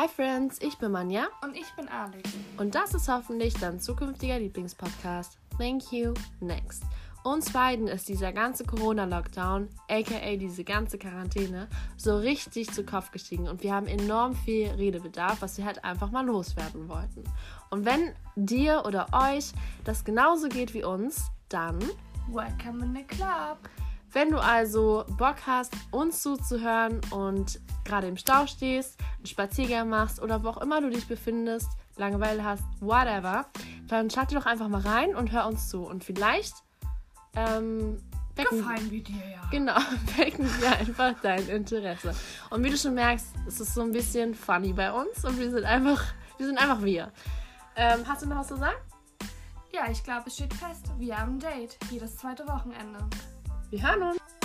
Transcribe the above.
Hi Friends, ich bin Manja Und ich bin Alex. und das ist hoffentlich dein zukünftiger Lieblingspodcast. Thank you, next. Uns beiden ist dieser ganze Corona-Lockdown, aka diese ganze Quarantäne, so richtig zu Kopf gestiegen und wir haben enorm viel Redebedarf, was wir halt einfach mal loswerden wollten. Und wenn dir oder euch das genauso geht wie uns, dann Welcome in the club. Wenn du also Bock hast, uns zuzuhören und gerade im Stau stehst, einen Spaziergang machst oder wo auch immer du dich befindest, Langeweile hast, whatever, dann schalte doch einfach mal rein und hör uns zu. Und vielleicht ähm, wecken, Gefallen wir dir ja. genau, wecken wir einfach dein Interesse. Und wie du schon merkst, ist es so ein bisschen funny bei uns und wir sind einfach, wir sind einfach wir. Ähm, hast du noch was zu sagen? Ja, ich glaube, es steht fest. Wir haben ein Date. Jedes zweite Wochenende. Wir hören uns.